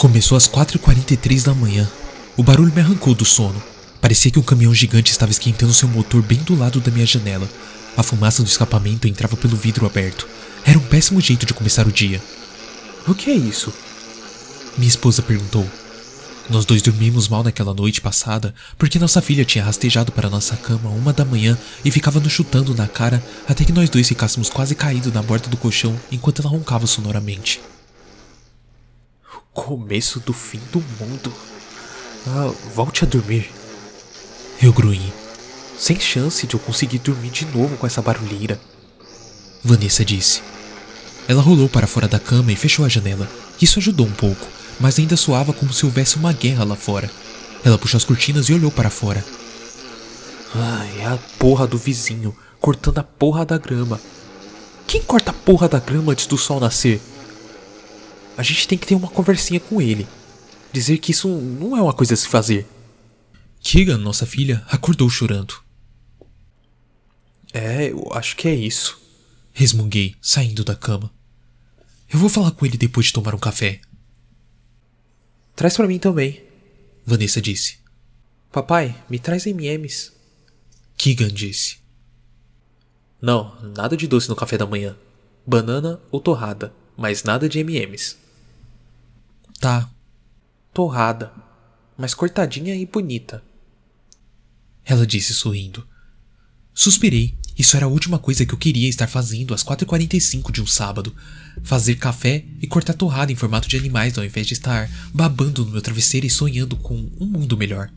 Começou às 4h43 da manhã. O barulho me arrancou do sono. Parecia que um caminhão gigante estava esquentando seu motor bem do lado da minha janela. A fumaça do escapamento entrava pelo vidro aberto. Era um péssimo jeito de começar o dia. O que é isso? Minha esposa perguntou. Nós dois dormimos mal naquela noite passada porque nossa filha tinha rastejado para nossa cama uma da manhã e ficava nos chutando na cara até que nós dois ficássemos quase caídos na borda do colchão enquanto ela roncava sonoramente. Começo do fim do mundo. Ah, volte a dormir. Eu grunhi. Sem chance de eu conseguir dormir de novo com essa barulheira. Vanessa disse. Ela rolou para fora da cama e fechou a janela. Isso ajudou um pouco, mas ainda soava como se houvesse uma guerra lá fora. Ela puxou as cortinas e olhou para fora. Ai, é a porra do vizinho, cortando a porra da grama. Quem corta a porra da grama antes do sol nascer? A gente tem que ter uma conversinha com ele. Dizer que isso não é uma coisa a se fazer. Keegan, nossa filha, acordou chorando. É, eu acho que é isso. Resmunguei, saindo da cama. Eu vou falar com ele depois de tomar um café. Traz para mim também. Vanessa disse. Papai, me traz MMs. Keegan disse. Não, nada de doce no café da manhã. Banana ou torrada, mas nada de MMs. Tá. Torrada, mas cortadinha e bonita. Ela disse sorrindo. Suspirei. Isso era a última coisa que eu queria estar fazendo às 4h45 de um sábado. Fazer café e cortar torrada em formato de animais ao invés de estar babando no meu travesseiro e sonhando com um mundo melhor.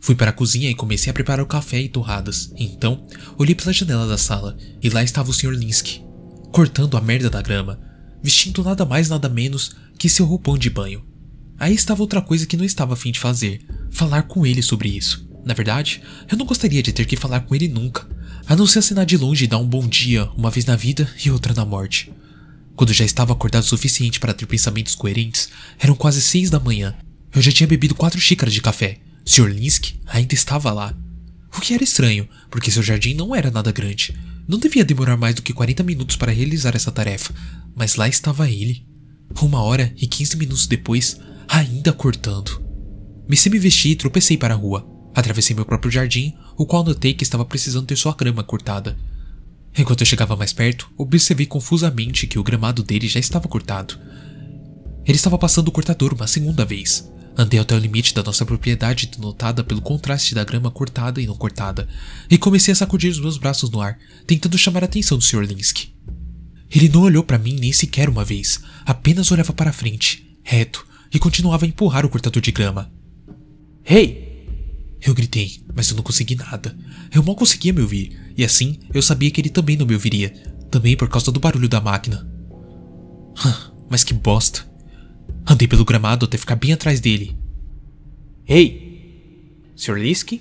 Fui para a cozinha e comecei a preparar o café e torradas. Então, olhei pela janela da sala e lá estava o Sr. Linsky, cortando a merda da grama, vestindo nada mais nada menos que seu roupão de banho. Aí estava outra coisa que não estava afim de fazer: falar com ele sobre isso. Na verdade, eu não gostaria de ter que falar com ele nunca, a não ser assinar de longe e dar um bom dia, uma vez na vida e outra na morte. Quando já estava acordado o suficiente para ter pensamentos coerentes, eram quase seis da manhã. Eu já tinha bebido quatro xícaras de café. Sr. Linsky ainda estava lá. O que era estranho, porque seu jardim não era nada grande. Não devia demorar mais do que 40 minutos para realizar essa tarefa, mas lá estava ele. Uma hora e 15 minutos depois, ainda cortando. Me semi-vesti e tropecei para a rua. Atravessei meu próprio jardim, o qual notei que estava precisando ter sua grama cortada. Enquanto eu chegava mais perto, observei confusamente que o gramado dele já estava cortado. Ele estava passando o cortador uma segunda vez. Andei até o limite da nossa propriedade denotada pelo contraste da grama cortada e não cortada, e comecei a sacudir os meus braços no ar, tentando chamar a atenção do Sr. Linsky. Ele não olhou para mim nem sequer uma vez, apenas olhava para frente, reto, e continuava a empurrar o cortador de grama. Hey! Eu gritei, mas eu não consegui nada. Eu mal conseguia me ouvir, e assim eu sabia que ele também não me ouviria, também por causa do barulho da máquina. Mas que bosta. Andei pelo gramado até ficar bem atrás dele. Ei! Sr. Linsky?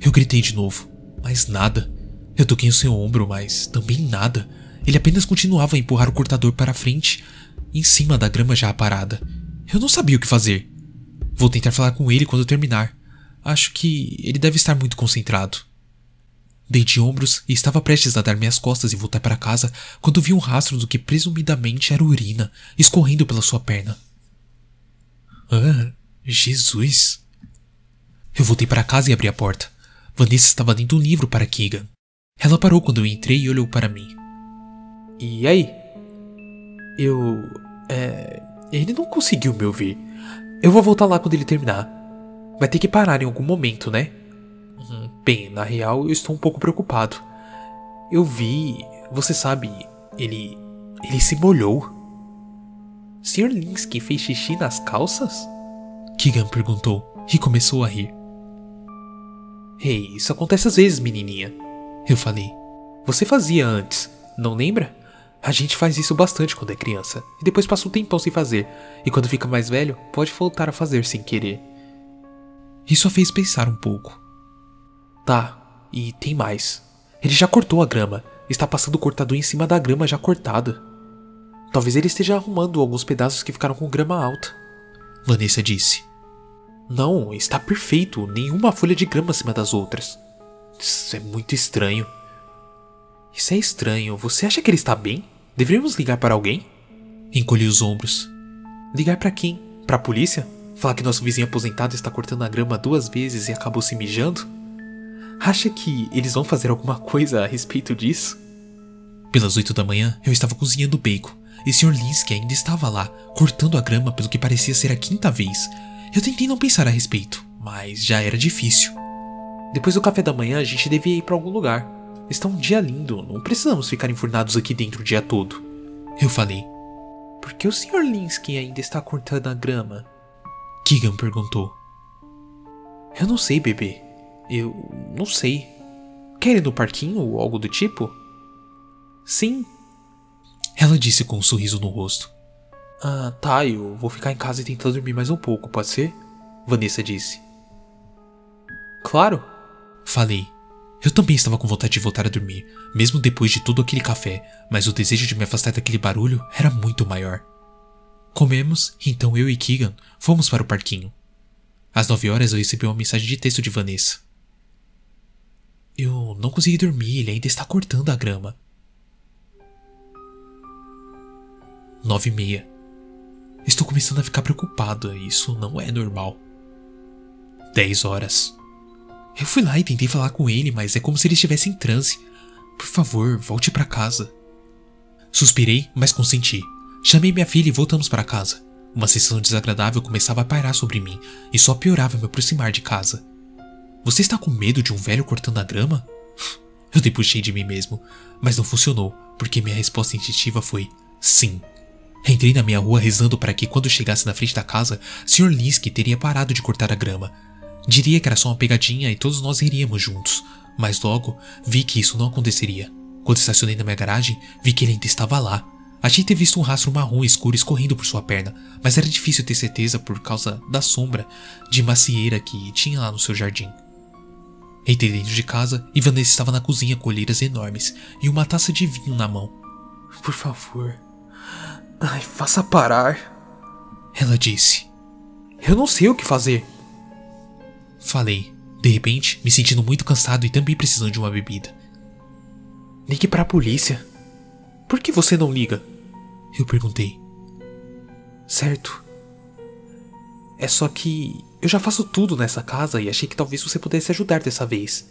Eu gritei de novo, mas nada. Eu toquei o seu ombro, mas também nada. Ele apenas continuava a empurrar o cortador para a frente, em cima da grama já parada. Eu não sabia o que fazer. Vou tentar falar com ele quando terminar. Acho que ele deve estar muito concentrado. Dei de ombros e estava prestes a dar minhas costas e voltar para casa quando vi um rastro do que presumidamente era urina escorrendo pela sua perna. Ah, Jesus! Eu voltei para casa e abri a porta. Vanessa estava lendo um livro para Keegan. Ela parou quando eu entrei e olhou para mim. E aí? Eu. É. Ele não conseguiu me ouvir. Eu vou voltar lá quando ele terminar. Vai ter que parar em algum momento, né? Bem, na real, eu estou um pouco preocupado. Eu vi. Você sabe, ele. Ele se molhou. Sr. Linsky fez xixi nas calças? Keegan perguntou e começou a rir. Ei, hey, isso acontece às vezes, menininha. Eu falei. Você fazia antes, não lembra? A gente faz isso bastante quando é criança, e depois passa um tempão sem fazer, e quando fica mais velho, pode voltar a fazer sem querer. Isso a fez pensar um pouco. Tá, e tem mais. Ele já cortou a grama, está passando o cortador em cima da grama já cortada. Talvez ele esteja arrumando alguns pedaços que ficaram com grama alta. Vanessa disse. Não, está perfeito, nenhuma folha de grama acima das outras. Isso é muito estranho. Isso é estranho, você acha que ele está bem? Deveríamos ligar para alguém? Encolhi os ombros. Ligar para quem? Pra polícia? Falar que nosso vizinho aposentado está cortando a grama duas vezes e acabou se mijando? Acha que eles vão fazer alguma coisa a respeito disso? Pelas oito da manhã, eu estava cozinhando bacon e Sr. Linsky ainda estava lá, cortando a grama pelo que parecia ser a quinta vez. Eu tentei não pensar a respeito, mas já era difícil. Depois do café da manhã, a gente devia ir para algum lugar. Está um dia lindo, não precisamos ficar enfurnados aqui dentro o dia todo. Eu falei. Por que o Sr. Linsky ainda está cortando a grama? Keegan perguntou. Eu não sei, bebê. Eu não sei. Quer ir no parquinho ou algo do tipo? Sim. Ela disse com um sorriso no rosto. Ah, tá, eu vou ficar em casa e tentar dormir mais um pouco, pode ser? Vanessa disse. Claro. Falei. Eu também estava com vontade de voltar a dormir, mesmo depois de todo aquele café, mas o desejo de me afastar daquele barulho era muito maior. Comemos, então eu e Keegan fomos para o parquinho. Às nove horas eu recebi uma mensagem de texto de Vanessa. Eu não consegui dormir, ele ainda está cortando a grama. Nove e meia. Estou começando a ficar preocupada, isso não é normal. Dez horas. Eu fui lá e tentei falar com ele, mas é como se ele estivesse em transe. Por favor, volte para casa. Suspirei, mas consenti. Chamei minha filha e voltamos para casa. Uma sensação desagradável começava a pairar sobre mim e só piorava me aproximar de casa. Você está com medo de um velho cortando a grama? Eu depuxei de mim mesmo, mas não funcionou, porque minha resposta instintiva foi sim. Entrei na minha rua rezando para que, quando chegasse na frente da casa, Sr. Linsky teria parado de cortar a grama Diria que era só uma pegadinha e todos nós iríamos juntos, mas logo vi que isso não aconteceria. Quando estacionei na minha garagem, vi que ele ainda estava lá. Achei ter visto um rastro marrom escuro escorrendo por sua perna, mas era difícil ter certeza por causa da sombra de macieira que tinha lá no seu jardim. Entrei dentro de casa e Vanessa estava na cozinha com olheiras enormes e uma taça de vinho na mão. Por favor. Ai, faça parar. Ela disse. Eu não sei o que fazer. Falei, de repente, me sentindo muito cansado e também precisando de uma bebida. Ligue para a polícia. Por que você não liga? Eu perguntei. Certo. É só que eu já faço tudo nessa casa e achei que talvez você pudesse ajudar dessa vez.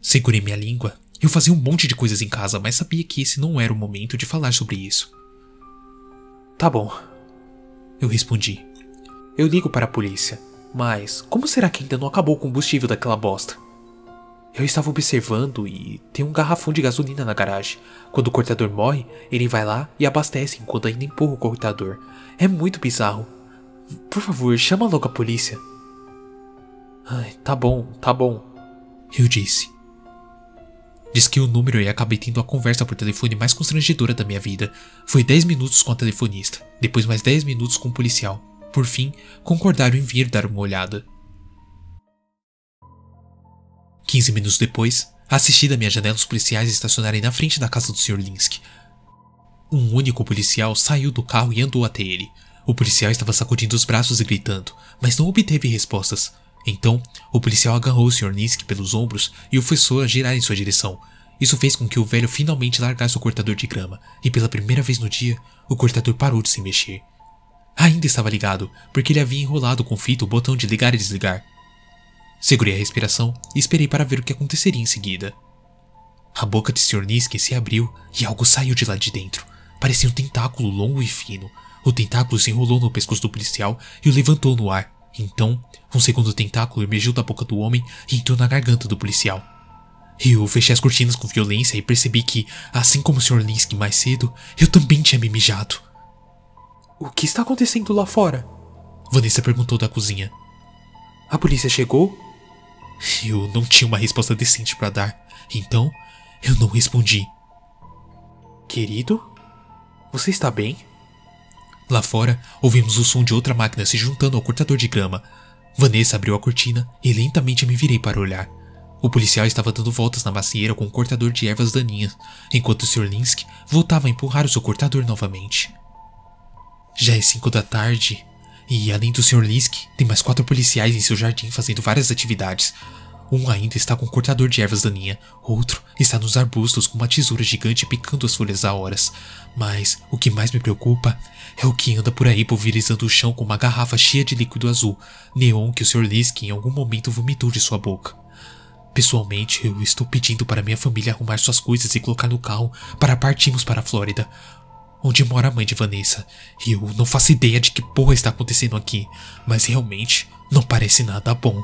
Segurei minha língua. Eu fazia um monte de coisas em casa, mas sabia que esse não era o momento de falar sobre isso. Tá bom. Eu respondi. Eu ligo para a polícia. Mas como será que ainda não acabou o combustível daquela bosta? Eu estava observando e tem um garrafão de gasolina na garagem. Quando o cortador morre, ele vai lá e abastece enquanto ainda empurra o cortador. É muito bizarro. Por favor, chama logo a polícia. Ai, tá bom, tá bom. Eu disse. Disquei o número e acabei tendo a conversa por telefone mais constrangedora da minha vida. Foi 10 minutos com a telefonista, depois mais 10 minutos com o policial. Por fim, concordaram em vir dar uma olhada. Quinze minutos depois, assisti da minha janela os policiais estacionarem na frente da casa do Sr. Linsky. Um único policial saiu do carro e andou até ele. O policial estava sacudindo os braços e gritando, mas não obteve respostas. Então, o policial agarrou o Sr. Linsky pelos ombros e o forçou a girar em sua direção. Isso fez com que o velho finalmente largasse o cortador de grama, e pela primeira vez no dia, o cortador parou de se mexer. Ainda estava ligado, porque ele havia enrolado com fita o botão de ligar e desligar. Segurei a respiração e esperei para ver o que aconteceria em seguida. A boca de Sr. Niski se abriu e algo saiu de lá de dentro. Parecia um tentáculo longo e fino. O tentáculo se enrolou no pescoço do policial e o levantou no ar. Então, um segundo tentáculo emergiu da boca do homem e entrou na garganta do policial. Eu fechei as cortinas com violência e percebi que, assim como o Sr. Linsky mais cedo, eu também tinha me mijado. O que está acontecendo lá fora? Vanessa perguntou da cozinha. A polícia chegou? Eu não tinha uma resposta decente para dar, então eu não respondi. Querido, você está bem? Lá fora, ouvimos o som de outra máquina se juntando ao cortador de grama. Vanessa abriu a cortina e lentamente me virei para olhar. O policial estava dando voltas na macieira com um cortador de ervas daninhas, enquanto o Sr. Linsky voltava a empurrar o seu cortador novamente. Já é cinco da tarde, e além do Sr. Lisk, tem mais quatro policiais em seu jardim fazendo várias atividades. Um ainda está com um cortador de ervas daninha, outro está nos arbustos com uma tesoura gigante picando as folhas a horas. Mas o que mais me preocupa é o que anda por aí pulverizando o chão com uma garrafa cheia de líquido azul, neon que o Sr. Lisk em algum momento vomitou de sua boca. Pessoalmente, eu estou pedindo para minha família arrumar suas coisas e colocar no carro para partirmos para a Flórida, onde mora a mãe de Vanessa. E eu não faço ideia de que porra está acontecendo aqui, mas realmente não parece nada bom.